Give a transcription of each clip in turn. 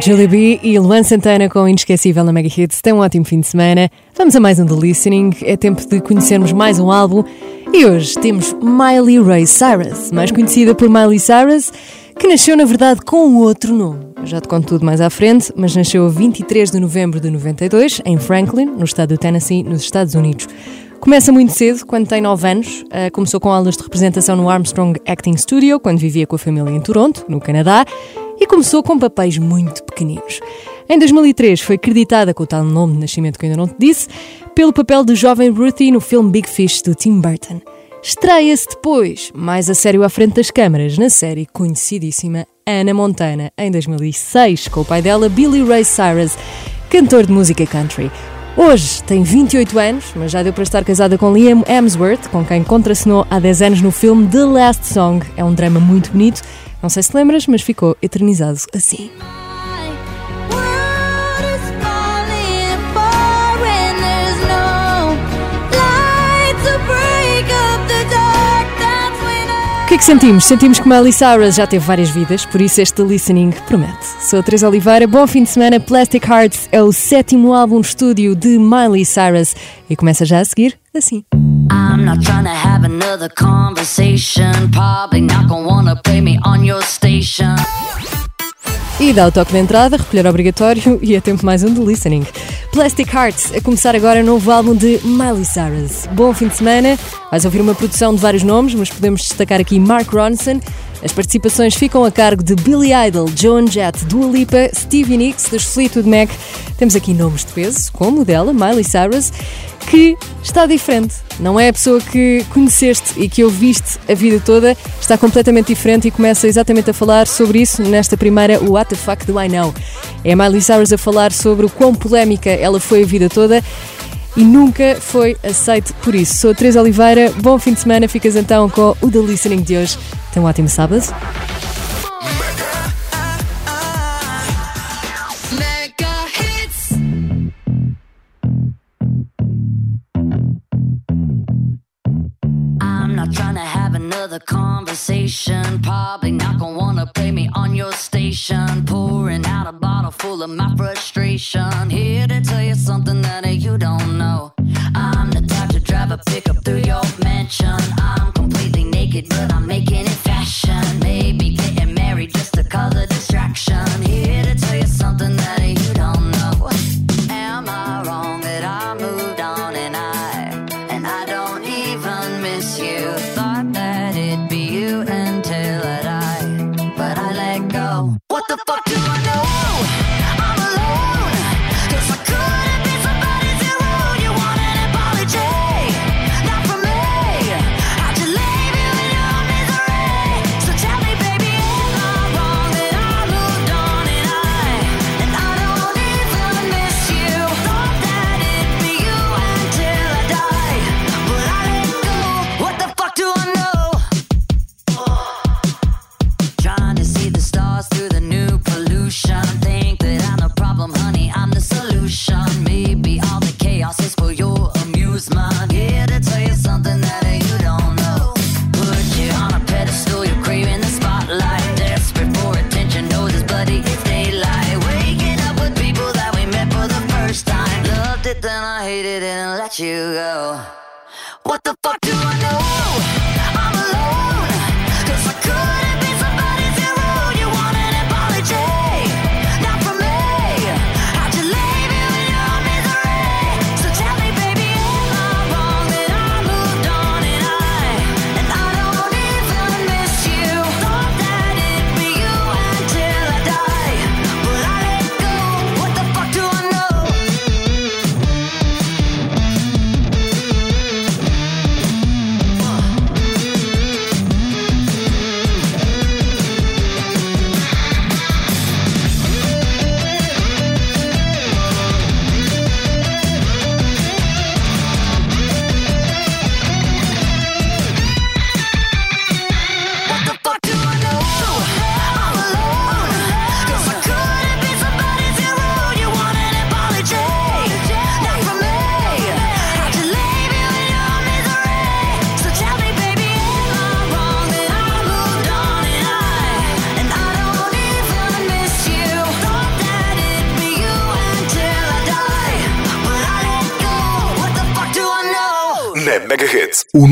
Julie B e Luan Santana com Inesquecível na Mega Hits. Tem um ótimo fim de semana. Vamos a mais um The Listening. É tempo de conhecermos mais um álbum. E hoje temos Miley Ray Cyrus, mais conhecida por Miley Cyrus, que nasceu na verdade com outro nome. Eu já te conto tudo mais à frente, mas nasceu a 23 de novembro de 92, em Franklin, no estado do Tennessee, nos Estados Unidos. Começa muito cedo, quando tem 9 anos. Uh, começou com aulas de representação no Armstrong Acting Studio, quando vivia com a família em Toronto, no Canadá e começou com papéis muito pequeninos. Em 2003 foi creditada com o tal nome de nascimento que ainda não te disse, pelo papel de jovem Ruthie no filme Big Fish do Tim Burton. Estreia-se depois, mais a sério à frente das câmaras, na série conhecidíssima Anna Montana, em 2006, com o pai dela, Billy Ray Cyrus, cantor de música country. Hoje tem 28 anos, mas já deu para estar casada com Liam Hemsworth, com quem contracenou há 10 anos no filme The Last Song. É um drama muito bonito não sei se lembras, mas ficou eternizado assim. Que é que sentimos? Sentimos que Miley Cyrus já teve várias vidas, por isso este listening promete. Sou a Teresa Oliveira, bom fim de semana. Plastic Hearts é o sétimo álbum de estúdio de Miley Cyrus e começa já a seguir assim. I'm not trying to have another conversation. Probably not gonna wanna play me on your station. E dá o toque de entrada, recolher obrigatório e é tempo mais um de listening. Plastic Hearts, a começar agora o novo álbum de Miley Cyrus. Bom fim de semana, vais ouvir uma produção de vários nomes, mas podemos destacar aqui Mark Ronson. As participações ficam a cargo de Billy Idol, Joan Jett, Dua Lipa, Stevie Nicks, dos Fleetwood Mac. Temos aqui nomes de peso, como o dela, Miley Cyrus, que está diferente. Não é a pessoa que conheceste e que ouviste a vida toda, está completamente diferente e começa exatamente a falar sobre isso nesta primeira What the Fuck Do I Know? É Miley Cyrus a falar sobre o quão polémica ela foi a vida toda e nunca foi aceite por isso. Sou a Teresa Oliveira, bom fim de semana, ficas então com o The Listening de hoje. Tenha um ótimo sábado. Another conversation. Probably not gonna wanna play me on your station. Pouring out a bottle full of my frustration. Here to tell you something that you don't know. I'm the type to drive a pickup through your mansion. I'm completely naked, but I'm making it fashion. Maybe getting married just to cause a distraction. Here to tell you something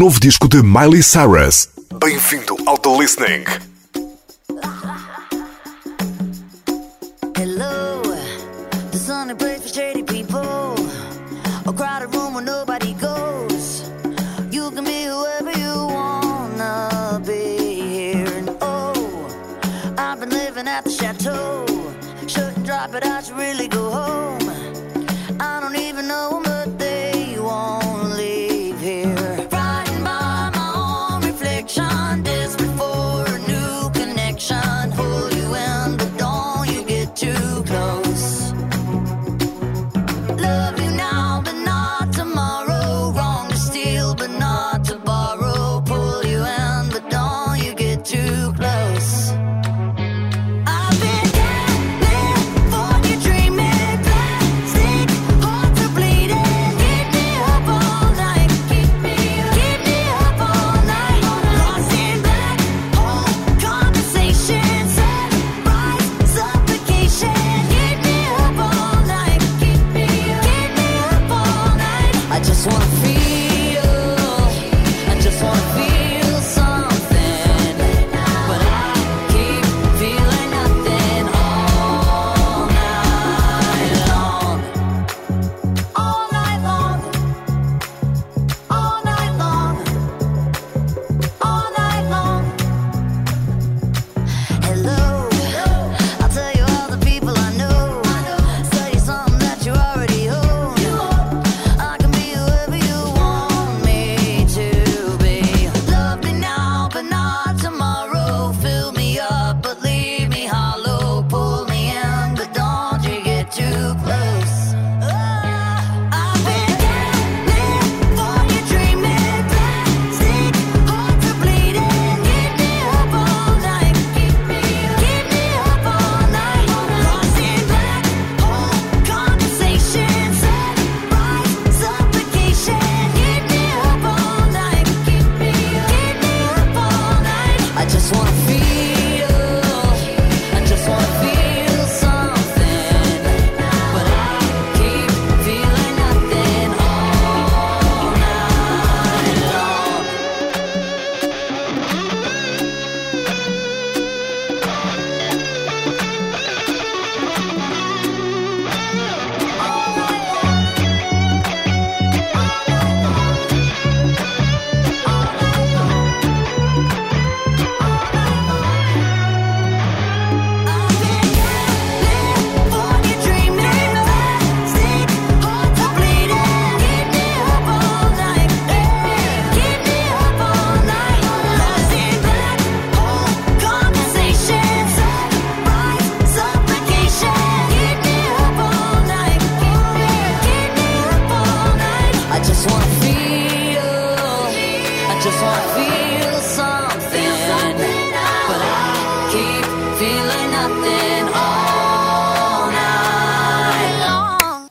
novo disco de Miley Cyrus. Bem-vindo ao The Listening.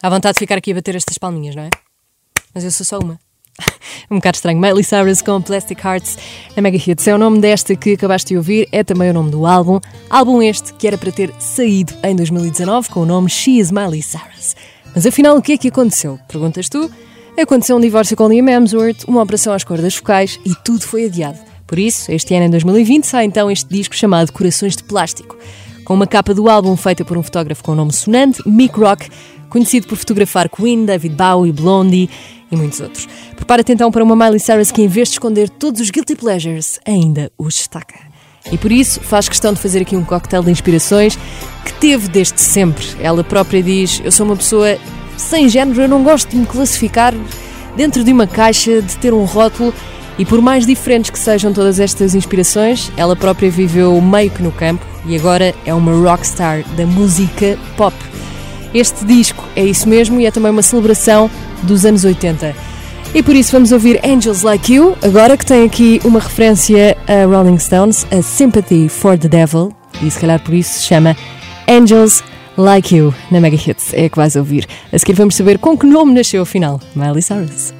Há vontade de ficar aqui a bater estas palminhas, não é? Mas eu sou só uma. um bocado estranho. Miley Cyrus com Plastic Hearts na Mega Hits. É o nome desta que acabaste de ouvir, é também o nome do álbum. Álbum este que era para ter saído em 2019 com o nome She is Miley Cyrus. Mas afinal, o que é que aconteceu? Perguntas tu? Aconteceu um divórcio com Liam Hemsworth, uma operação às cordas focais e tudo foi adiado. Por isso, este ano, em 2020, sai então este disco chamado Corações de Plástico, com uma capa do álbum feita por um fotógrafo com o nome sonante, Mick Rock, conhecido por fotografar Queen, David Bowie, Blondie e muitos outros. Prepara-te então para uma Miley Cyrus que, em vez de esconder todos os guilty pleasures, ainda os destaca. E por isso faz questão de fazer aqui um coquetel de inspirações que teve desde sempre. Ela própria diz: Eu sou uma pessoa sem género, eu não gosto de me classificar dentro de uma caixa, de ter um rótulo. E por mais diferentes que sejam todas estas inspirações, ela própria viveu meio que no campo e agora é uma rockstar da música pop. Este disco é isso mesmo e é também uma celebração dos anos 80. E por isso vamos ouvir Angels Like You, agora que tem aqui uma referência a Rolling Stones, a Sympathy for the Devil, e se calhar por isso se chama Angels Like You, na Mega Hits. É que vais ouvir. A seguir vamos saber com que nome nasceu afinal Miley Cyrus.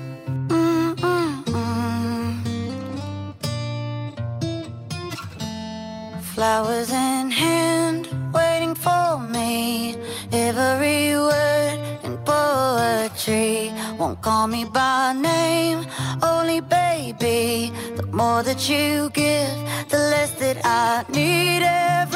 Flowers in hand, waiting for me. Every word in poetry. Won't call me by name, only baby. The more that you give, the less that I need. Every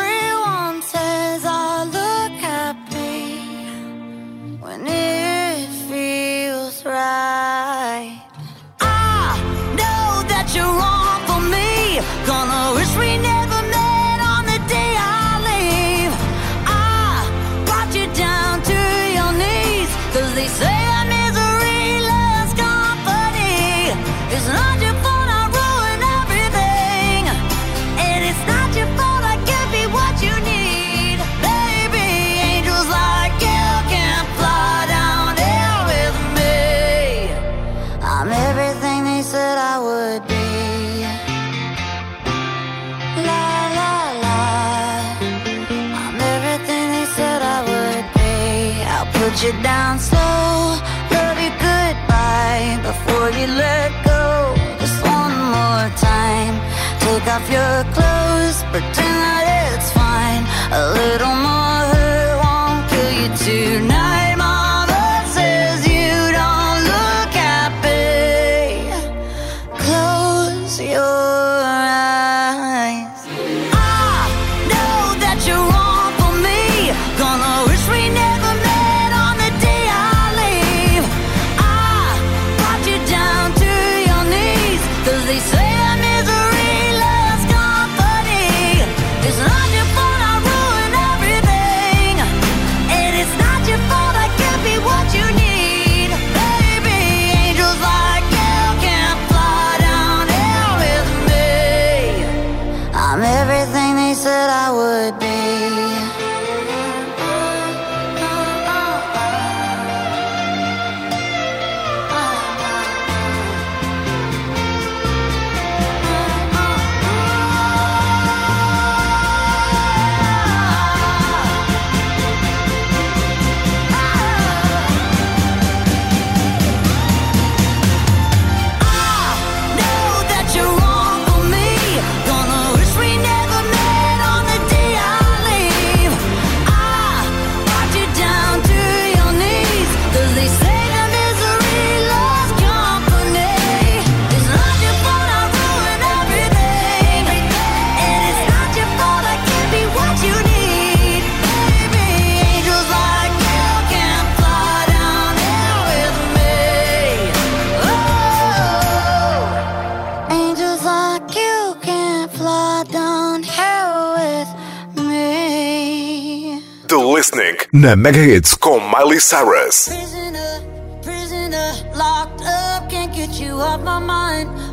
listening na Megahits com Miley Cyrus.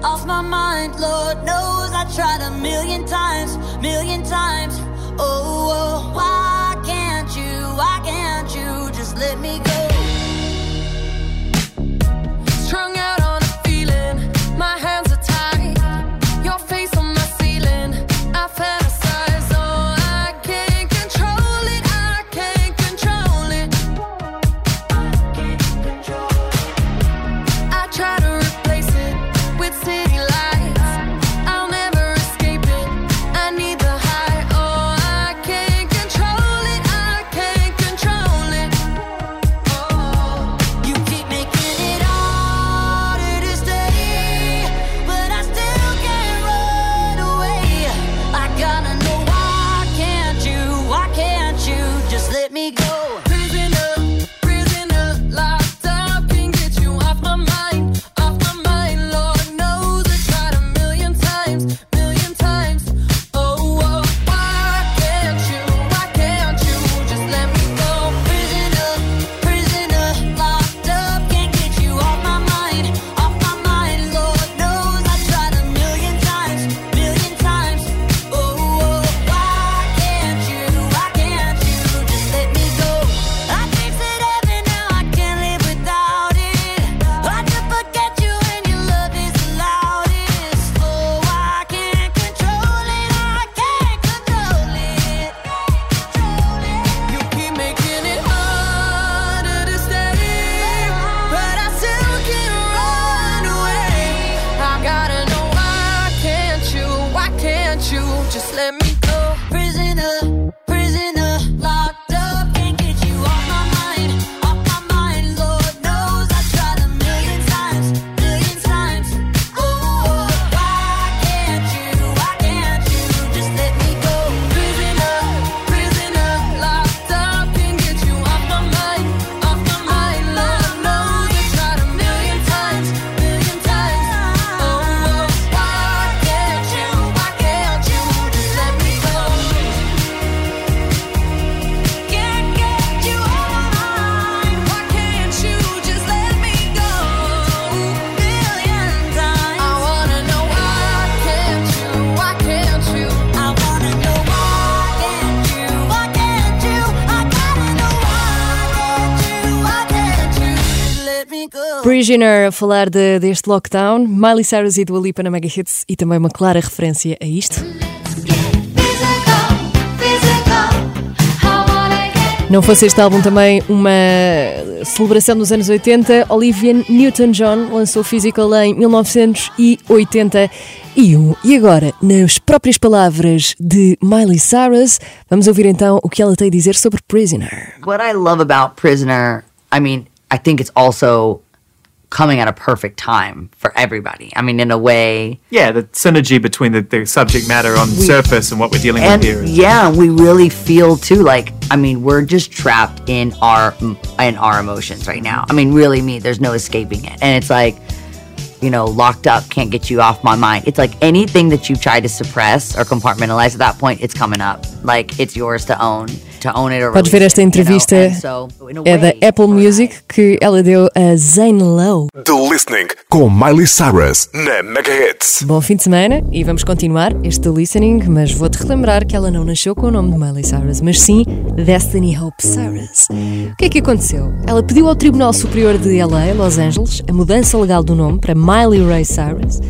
Off my mind. Lord knows I tried a million times, million times. oh. oh. Prisoner a falar de- deste lockdown, Miley Cyrus e Dua Lipa na Mega Hits e também uma clara referência a isto. Não fosse este álbum também uma celebração dos anos 80, Olivia Newton-John lançou Physical em 1981. E agora, nas próprias palavras de Miley Cyrus, vamos ouvir então o que ela tem a dizer sobre Prisoner. What I love about Prisoner, I mean, I think it's also coming at a perfect time for everybody. I mean, in a way, Yeah, the synergy between the, the subject matter on surface and what we're dealing and with here. is- yeah, we really feel too like I mean, we're just trapped in our in our emotions right now. I mean, really, me, there's no escaping it, and it's like. You know, locked up, can't get you off my mind. It's like anything that you try to suppress or compartmentalize at that point, it's coming up. Like it's yours to own, Podes ver esta entrevista, é da Apple Music que ela deu a Zane Lowe. The Listening com Miley Cyrus na Mega Hits. Bom fim de semana e vamos continuar este listening, mas vou-te relembrar que ela não nasceu com o nome de Miley Cyrus, mas sim Destiny Hope Cyrus. O que é que aconteceu? Ela pediu ao Tribunal Superior de LA, Los Angeles, a mudança legal do nome para Miley Ray Cyrus.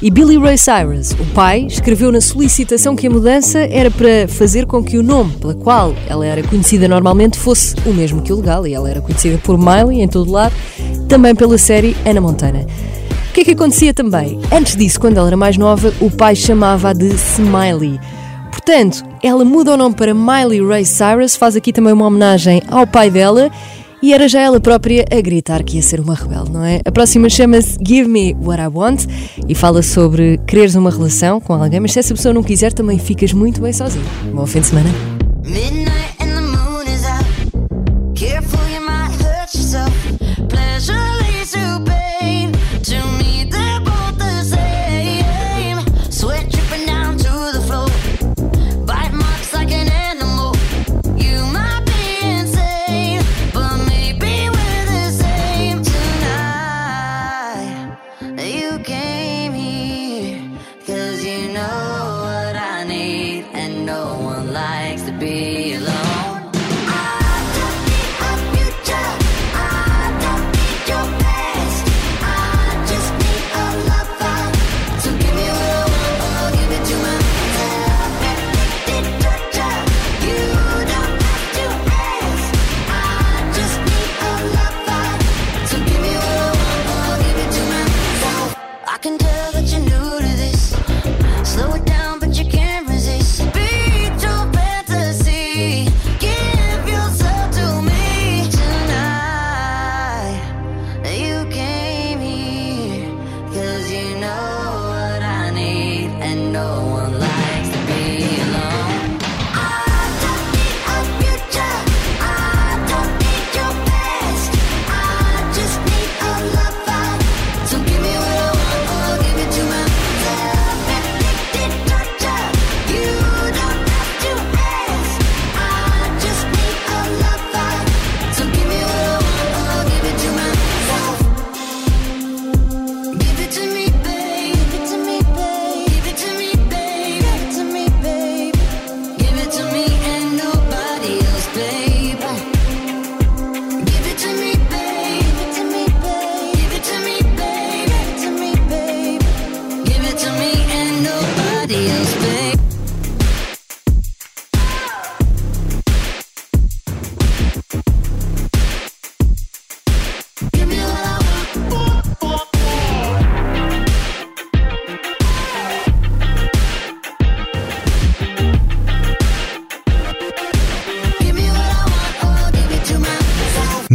E Billy Ray Cyrus, o pai, escreveu na solicitação que a mudança era para fazer com que o nome pela qual ela era conhecida normalmente fosse o mesmo que o legal, e ela era conhecida por Miley em todo lado, também pela série Anna Montana. O que é que acontecia também? Antes disso, quando ela era mais nova, o pai chamava-a de Smiley. Portanto, ela muda o nome para Miley Ray Cyrus, faz aqui também uma homenagem ao pai dela e era já ela própria a gritar que ia ser uma rebelde, não é? A próxima chama-se Give Me What I Want e fala sobre quereres uma relação com alguém, mas se essa pessoa não quiser, também ficas muito bem sozinho. Bom fim de semana. Midnight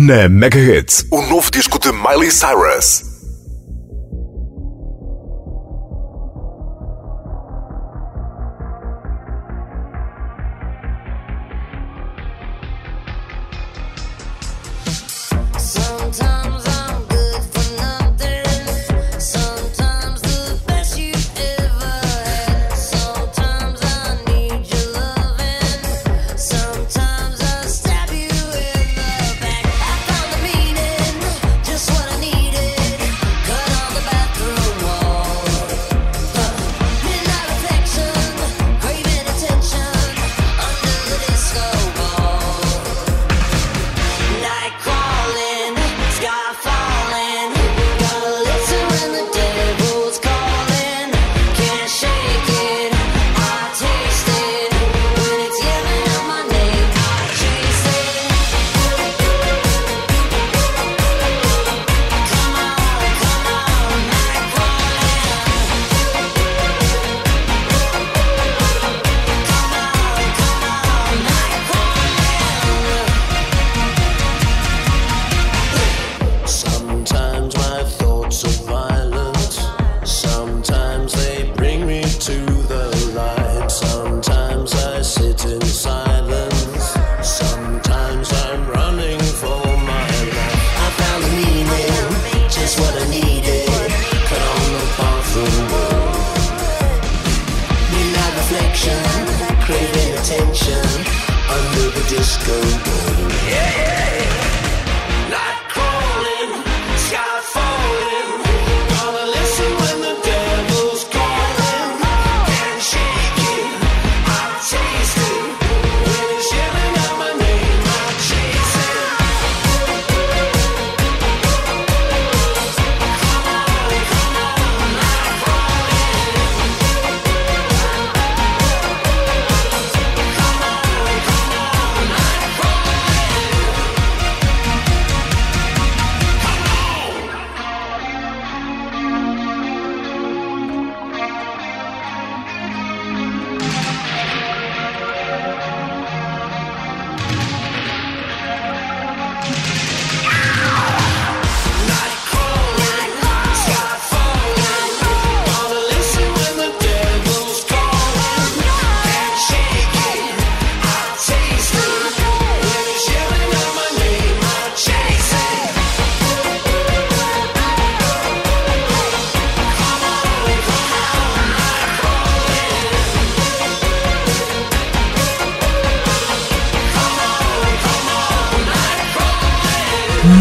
Na Mega Hits, o novo disco de Miley Cyrus.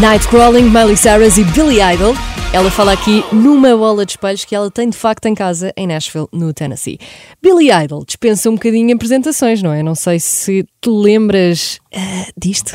Nightcrawling, Miley Cyrus e Billy Idol. Ela fala aqui numa bola de espelhos que ela tem de facto em casa em Nashville, no Tennessee. Billy Idol dispensa um bocadinho apresentações, não é? Não sei se te lembras uh, disto.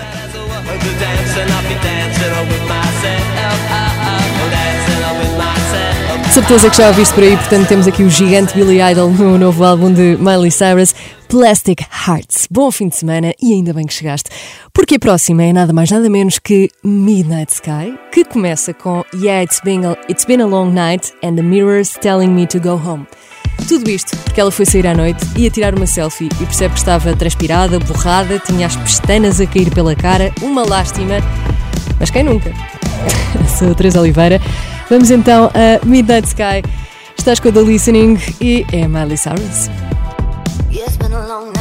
Certeza que já ouviste por aí, portanto temos aqui o gigante Billy Idol no novo álbum de Miley Cyrus, Plastic Hearts. Bom fim de semana e ainda bem que chegaste, porque a próxima é nada mais nada menos que Midnight Sky, que começa com Yeah, it's been a, it's been a long night and the mirrors telling me to go home. Tudo isto porque ela foi sair à noite, ia tirar uma selfie e percebe que estava transpirada, borrada, tinha as pestanas a cair pela cara, uma lástima. Mas quem nunca? Sou a Teresa Oliveira. Vamos então a Midnight Sky. Estás com a The Listening e é Miley Cyrus. Yeah,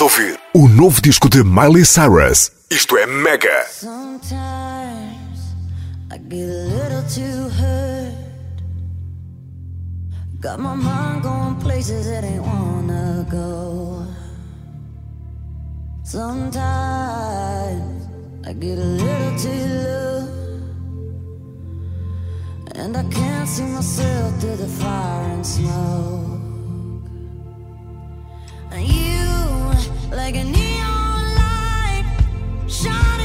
Ouvir o novo disco de Miley Cyrus. Isto é Mega. Sometimes I get a little too hurt. Got my mind going places it ain't wanna go. Sometimes I get a little too low. And I can't see myself through the fire and smoke. And you, like a neon light, shining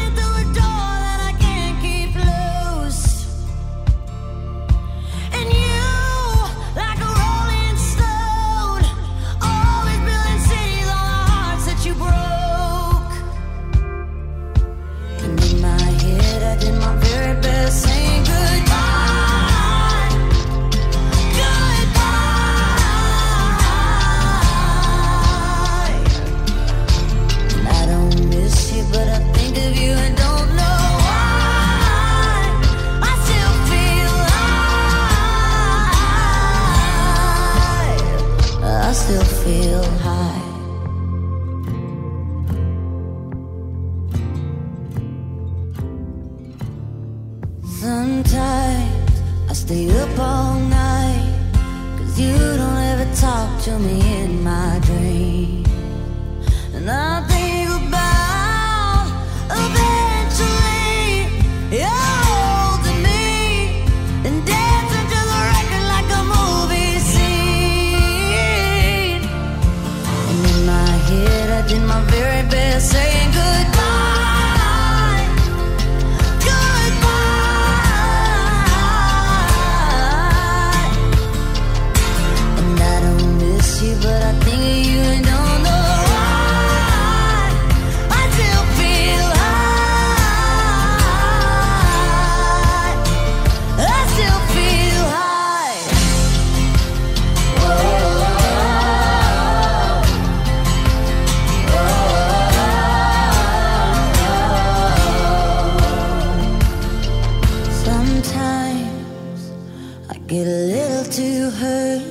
I get a little too hurt.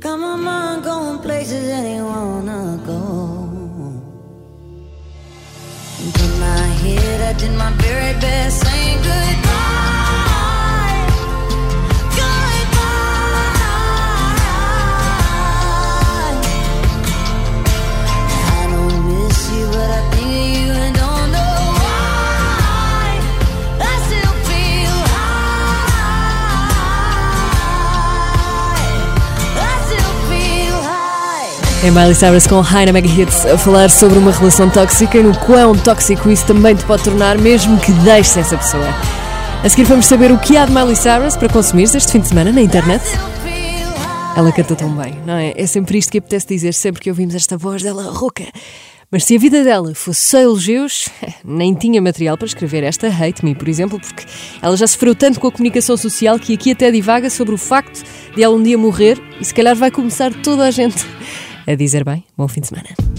Got my mind going places ain't wanna go. Into my head, I did my very best, É Miley Cyrus com Mega Hits a falar sobre uma relação tóxica e no quão tóxico isso também te pode tornar, mesmo que deixes essa pessoa. A seguir vamos saber o que há de Miley Cyrus para consumir este fim de semana na internet. Ela canta tão bem, não é? É sempre isto que apetece dizer sempre que ouvimos esta voz dela rouca. Mas se a vida dela fosse só elogios, nem tinha material para escrever esta Hate Me, por exemplo, porque ela já sofreu tanto com a comunicação social que aqui até divaga sobre o facto de ela um dia morrer e se calhar vai começar toda a gente a dizer bem, bom fim de semana.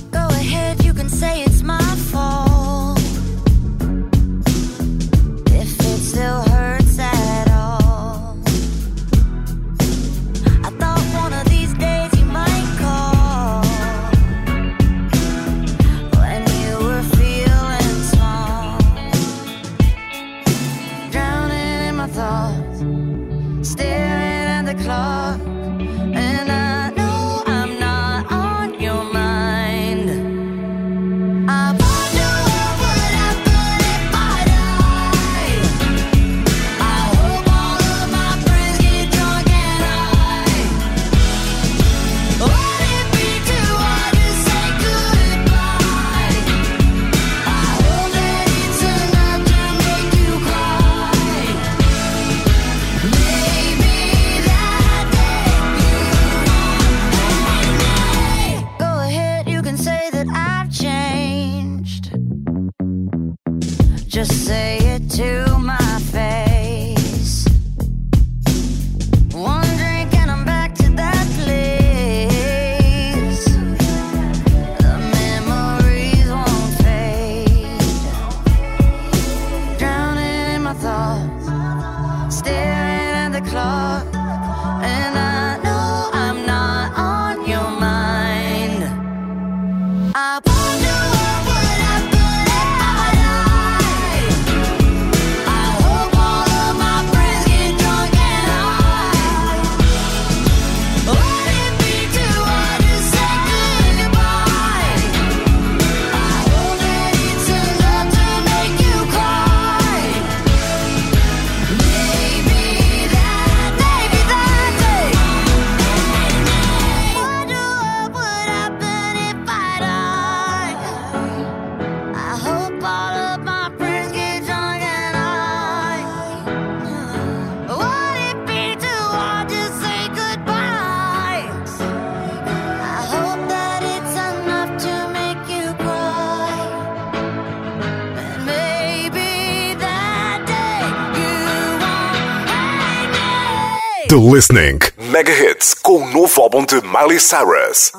Listening. Mega Hits com o novo álbum de Miley Cyrus.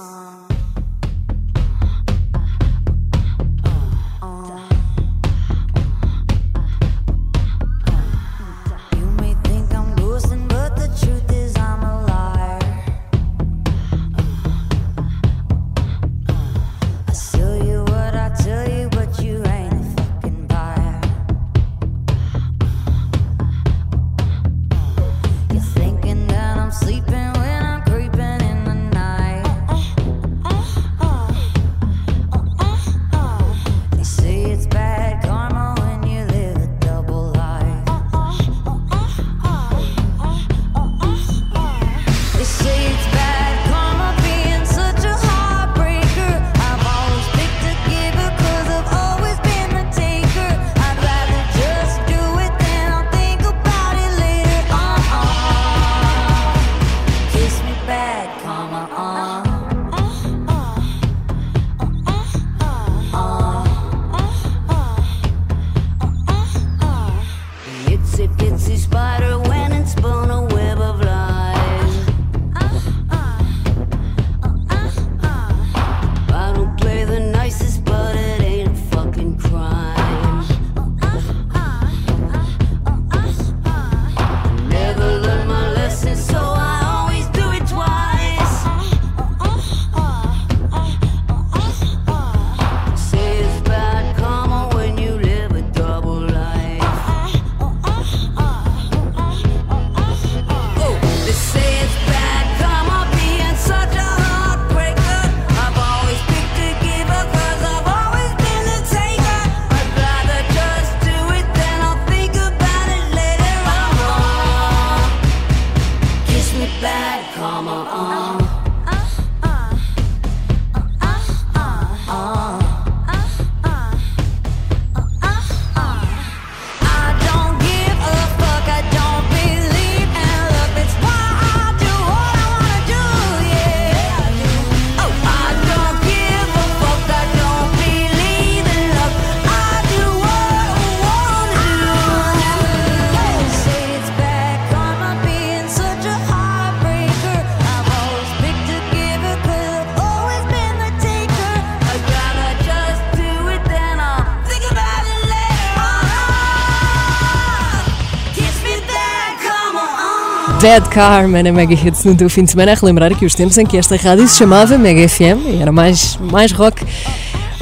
Bad Karma na Mega Hits no teu fim de semana. A relembrar aqui os tempos em que esta rádio se chamava Mega FM e era mais, mais rock.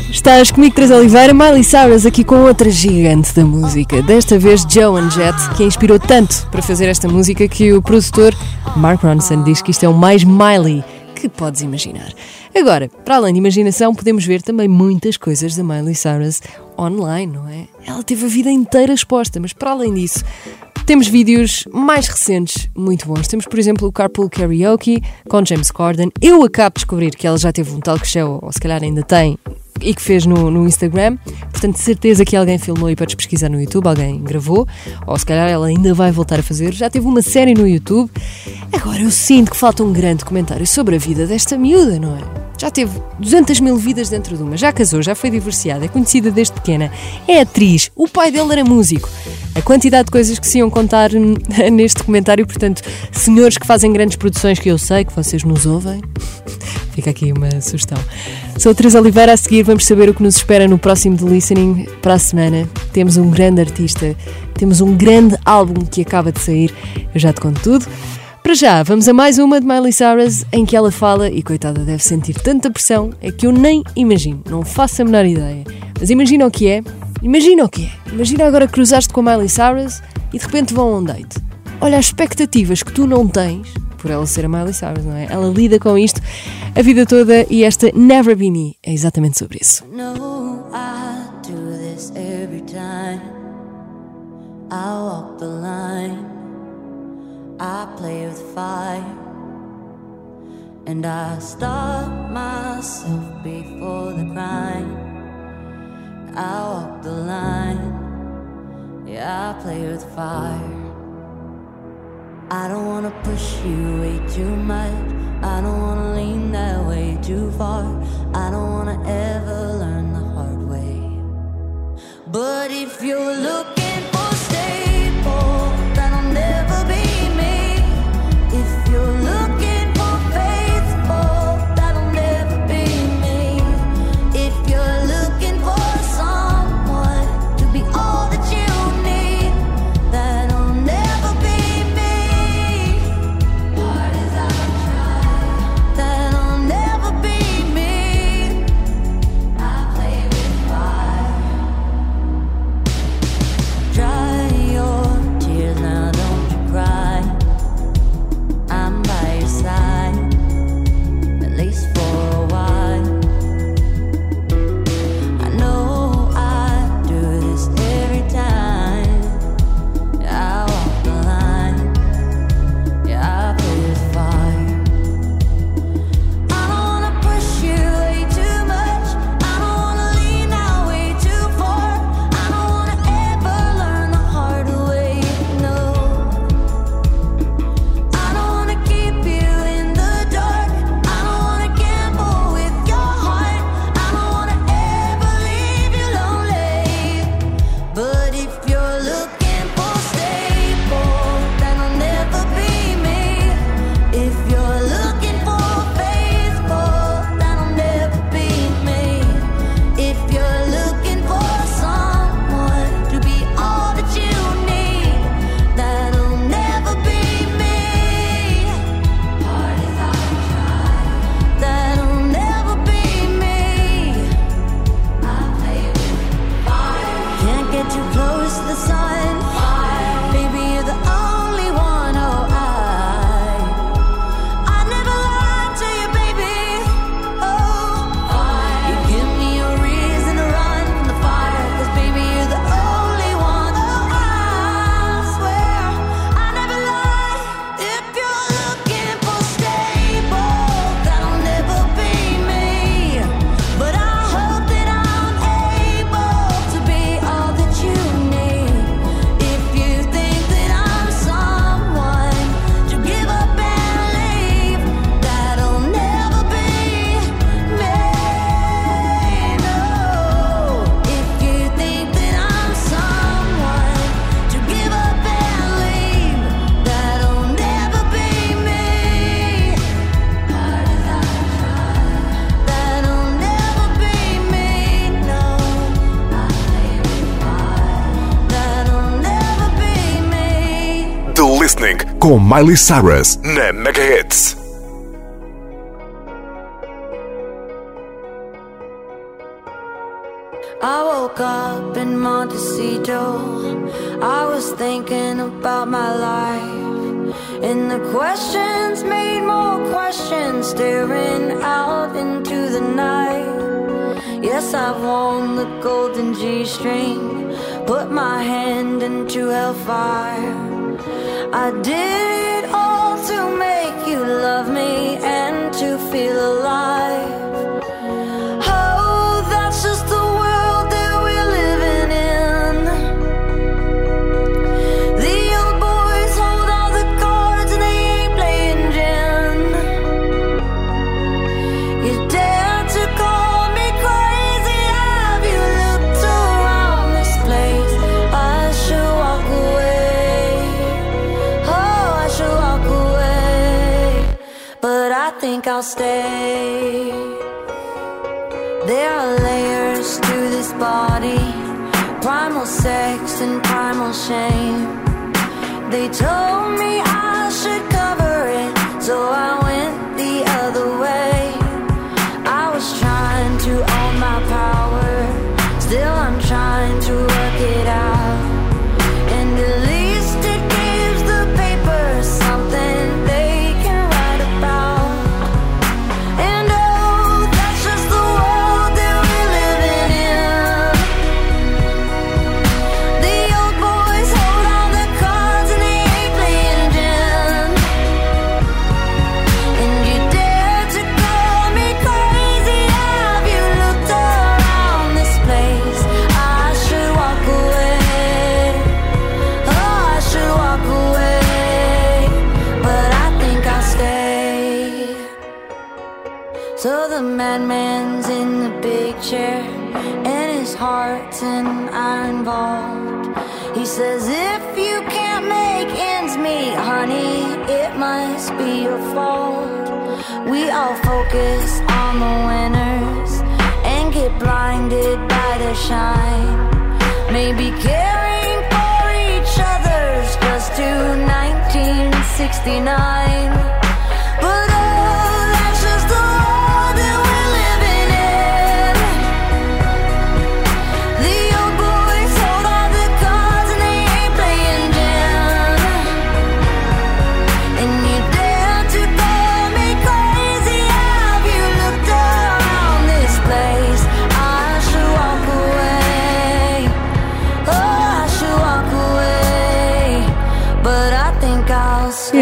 Estás comigo, Teresa Oliveira, Miley Cyrus aqui com outra gigante da música. Desta vez Joan Jett, que a inspirou tanto para fazer esta música que o produtor Mark Ronson diz que isto é o mais Miley que podes imaginar. Agora, para além de imaginação, podemos ver também muitas coisas da Miley Cyrus online, não é? Ela teve a vida inteira exposta, mas para além disso, temos vídeos mais recentes muito bons. Temos, por exemplo, o Carpool Karaoke com James Corden. Eu acabo de descobrir que ela já teve um talk show, ou se calhar ainda tem, e que fez no, no Instagram. Portanto, de certeza que alguém filmou e podes pesquisar no YouTube, alguém gravou, ou se calhar ela ainda vai voltar a fazer. Já teve uma série no YouTube. Agora eu sinto que falta um grande comentário sobre a vida desta miúda, não é? Já teve 200 mil vidas dentro de uma, já casou, já foi divorciada, é conhecida desde pequena, é atriz, o pai dele era músico. A quantidade de coisas que se iam contar hum, neste comentário, portanto, senhores que fazem grandes produções que eu sei que vocês nos ouvem, fica aqui uma sugestão. Sou a Teresa Oliveira, a seguir vamos saber o que nos espera no próximo The Listening para a semana. Temos um grande artista, temos um grande álbum que acaba de sair, eu já te conto tudo. Para já, vamos a mais uma de Miley Cyrus em que ela fala, e coitada deve sentir tanta pressão, é que eu nem imagino, não faço a menor ideia. Mas imagina o que é, imagina o que é. Imagina agora cruzaste com a Miley Cyrus e de repente vão a um date. Olha as expectativas que tu não tens, por ela ser a Miley Cyrus, não é? Ela lida com isto a vida toda e esta Never Be Me é exatamente sobre isso. No, I do this every time. I walk the line. I play with fire. And I stop myself before the crime. I walk the line. Yeah, I play with fire. I don't wanna push you way too much. I don't wanna lean that way too far. I don't wanna ever learn the hard way. But if you're looking for com Miley Cyrus na Mega Hits. I woke up in Montecito. I was thinking about my life. And the questions made more questions, staring out into the night. Yes, I've worn the golden G string, put my hand into hellfire. I did it all to make you love me and to feel alive. I'll stay. There are layers to this body primal sex and primal shame. They told me I should cover it, so I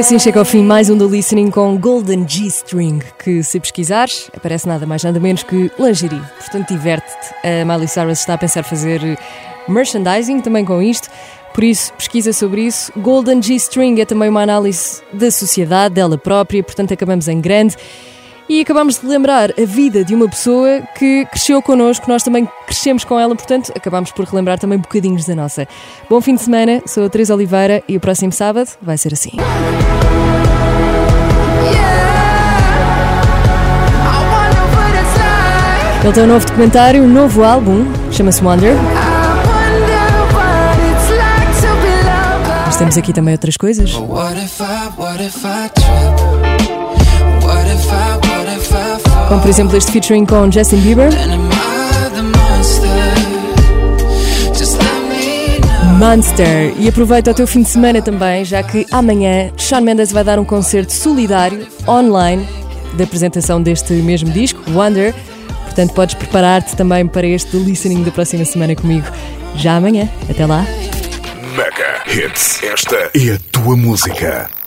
assim chega ao fim mais um do Listening com Golden G-String, que se pesquisares, aparece nada mais nada menos que lingerie. Portanto, diverte-te. A Miley Cyrus está a pensar fazer merchandising também com isto, por isso pesquisa sobre isso. Golden G-String é também uma análise da sociedade, dela própria, portanto acabamos em grande. E acabamos de lembrar a vida de uma pessoa que cresceu connosco, nós também crescemos com ela, portanto acabamos por relembrar também bocadinhos da nossa. Bom fim de semana, sou a Teresa Oliveira e o próximo sábado vai ser assim. Ele tem um novo documentário, um novo álbum, chama-se Wonder. Mas temos aqui também outras coisas. What if I, what if I Como por exemplo este featuring com Justin Bieber, monster? E aproveita o teu fim de semana também, já que amanhã Shawn Mendes vai dar um concerto solidário online da apresentação deste mesmo disco, Wonder. Portanto, podes preparar-te também para este listening da próxima semana comigo. Já amanhã. Até lá. Mega Hits. Esta é a tua música.